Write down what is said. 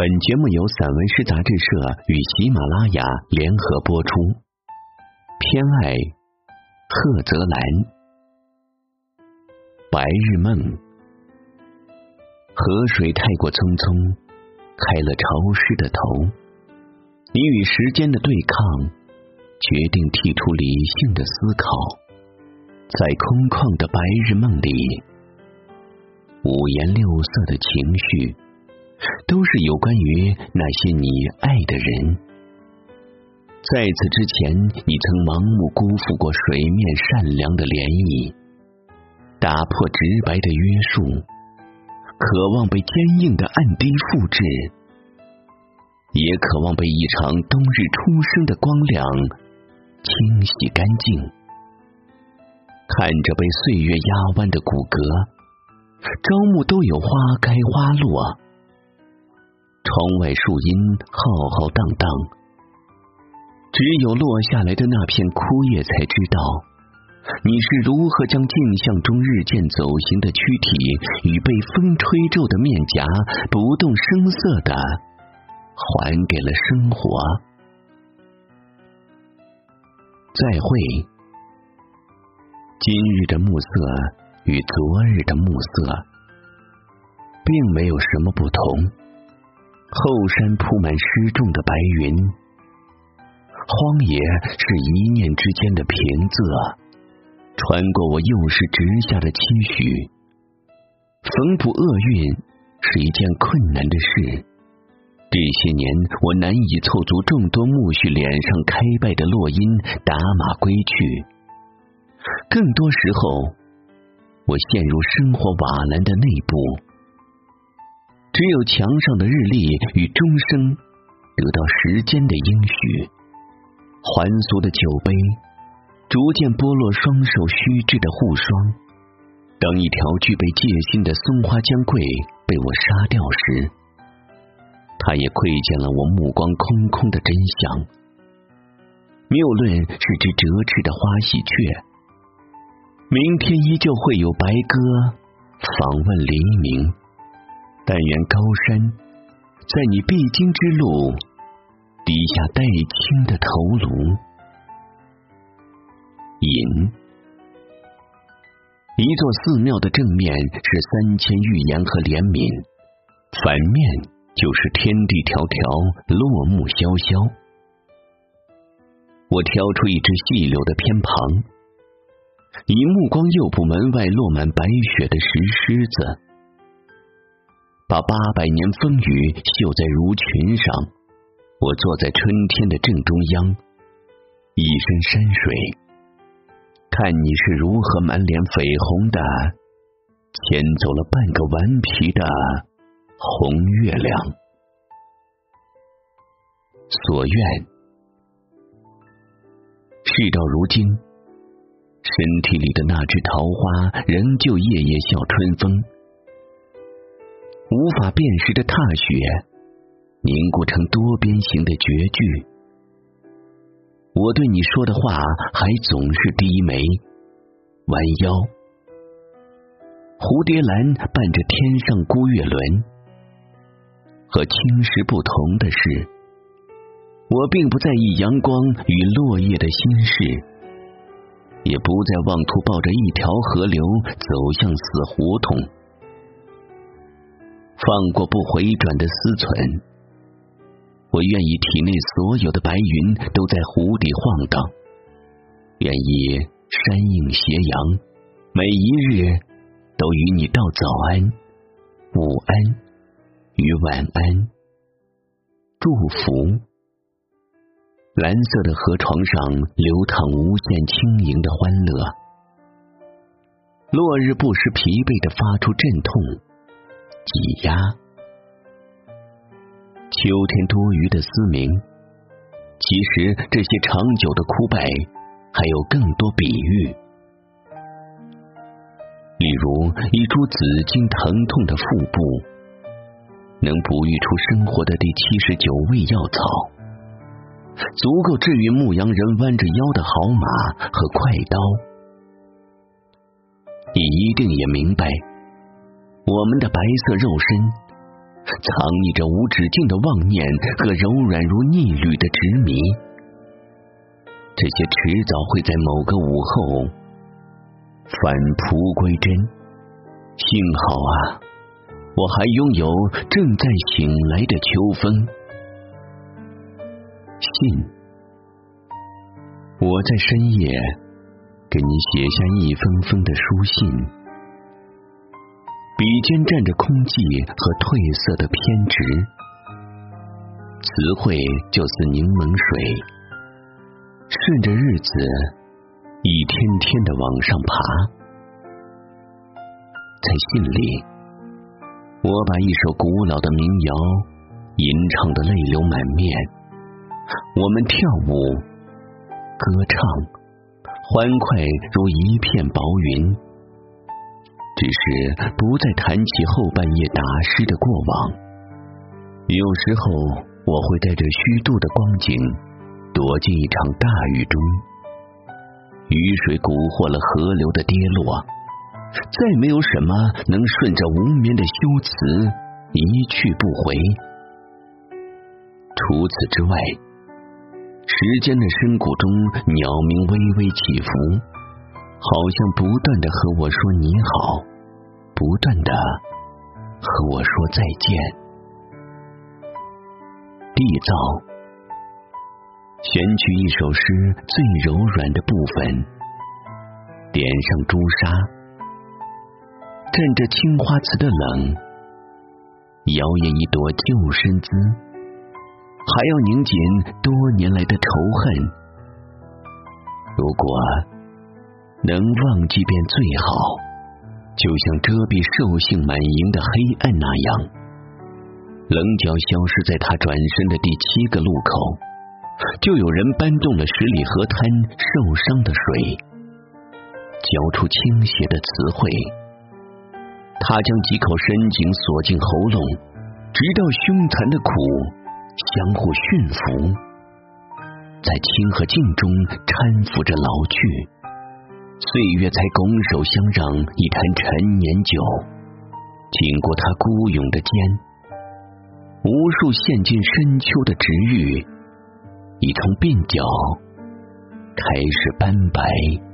本节目由散文诗杂志社与喜马拉雅联合播出。偏爱贺泽兰，白日梦。河水太过匆匆，开了潮湿的头。你与时间的对抗，决定剔除理性的思考，在空旷的白日梦里，五颜六色的情绪。都是有关于那些你爱的人。在此之前，你曾盲目辜负过水面善良的涟漪，打破直白的约束，渴望被坚硬的暗滴复制，也渴望被一场冬日初升的光亮清洗干净。看着被岁月压弯的骨骼，朝暮都有花开花落。窗外树荫浩浩荡荡，只有落下来的那片枯叶才知道，你是如何将镜像中日渐走形的躯体与被风吹皱的面颊不动声色的还给了生活。再会，今日的暮色与昨日的暮色并没有什么不同。后山铺满失重的白云，荒野是一念之间的平仄，穿过我幼时植下的期许。缝补厄运是一件困难的事。这些年，我难以凑足众多苜蓿脸上开败的落英打马归去。更多时候，我陷入生活瓦蓝的内部。只有墙上的日历与钟声得到时间的应许，还俗的酒杯逐渐剥落双手虚掷的护霜。当一条具备戒心的松花江桂被我杀掉时，他也窥见了我目光空空的真相。谬论是只折翅的花喜鹊，明天依旧会有白鸽访问黎明。但愿高山在你必经之路低下带青的头颅。隐，一座寺庙的正面是三千寓言和怜悯，反面就是天地迢迢，落木萧萧。我挑出一只细柳的偏旁，以目光诱捕门外落满白雪的石狮子。把八百年风雨绣在如裙上，我坐在春天的正中央，一身山水，看你是如何满脸绯红的牵走了半个顽皮的红月亮。所愿，事到如今，身体里的那只桃花仍旧夜夜笑春风。无法辨识的踏雪，凝固成多边形的绝句。我对你说的话，还总是低眉弯腰。蝴蝶兰伴着天上孤月轮，和青石不同的是，我并不在意阳光与落叶的心事，也不再妄图抱着一条河流走向死胡同。放过不回转的思忖，我愿意体内所有的白云都在湖底晃荡，愿意山映斜阳，每一日都与你道早安、午安与晚安，祝福。蓝色的河床上流淌无限轻盈的欢乐，落日不时疲惫的发出阵痛。挤压，秋天多余的嘶鸣。其实这些长久的枯败，还有更多比喻。例如，一株紫荆疼痛的腹部，能哺育出生活的第七十九味药草，足够治愈牧羊人弯着腰的好马和快刀。你一定也明白。我们的白色肉身藏匿着无止境的妄念和柔软如逆旅的执迷。这些迟早会在某个午后返璞归真。幸好啊，我还拥有正在醒来的秋风。信，我在深夜给你写下一封封的书信。笔尖蘸着空寂和褪色的偏执，词汇就似柠檬水，顺着日子一天天的往上爬。在信里，我把一首古老的民谣吟唱的泪流满面。我们跳舞、歌唱，欢快如一片薄云。只是不再谈起后半夜打湿的过往。有时候，我会带着虚度的光景，躲进一场大雨中。雨水蛊惑了河流的跌落，再没有什么能顺着无眠的修辞一去不回。除此之外，时间的深谷中，鸟鸣微微起伏，好像不断的和我说你好。不断的和我说再见。缔造，选取一首诗最柔软的部分，点上朱砂，蘸着青花瓷的冷，摇曳一朵旧身姿，还要拧紧多年来的仇恨。如果能忘记便最好。就像遮蔽兽性满盈的黑暗那样，棱角消失在他转身的第七个路口，就有人搬动了十里河滩受伤的水，交出倾斜的词汇。他将几口深井锁进喉咙，直到凶残的苦相互驯服，在清和静中搀扶着老去。岁月才拱手相让一坛陈年酒，经过他孤勇的肩，无数陷进深秋的植欲，已从鬓角开始斑白。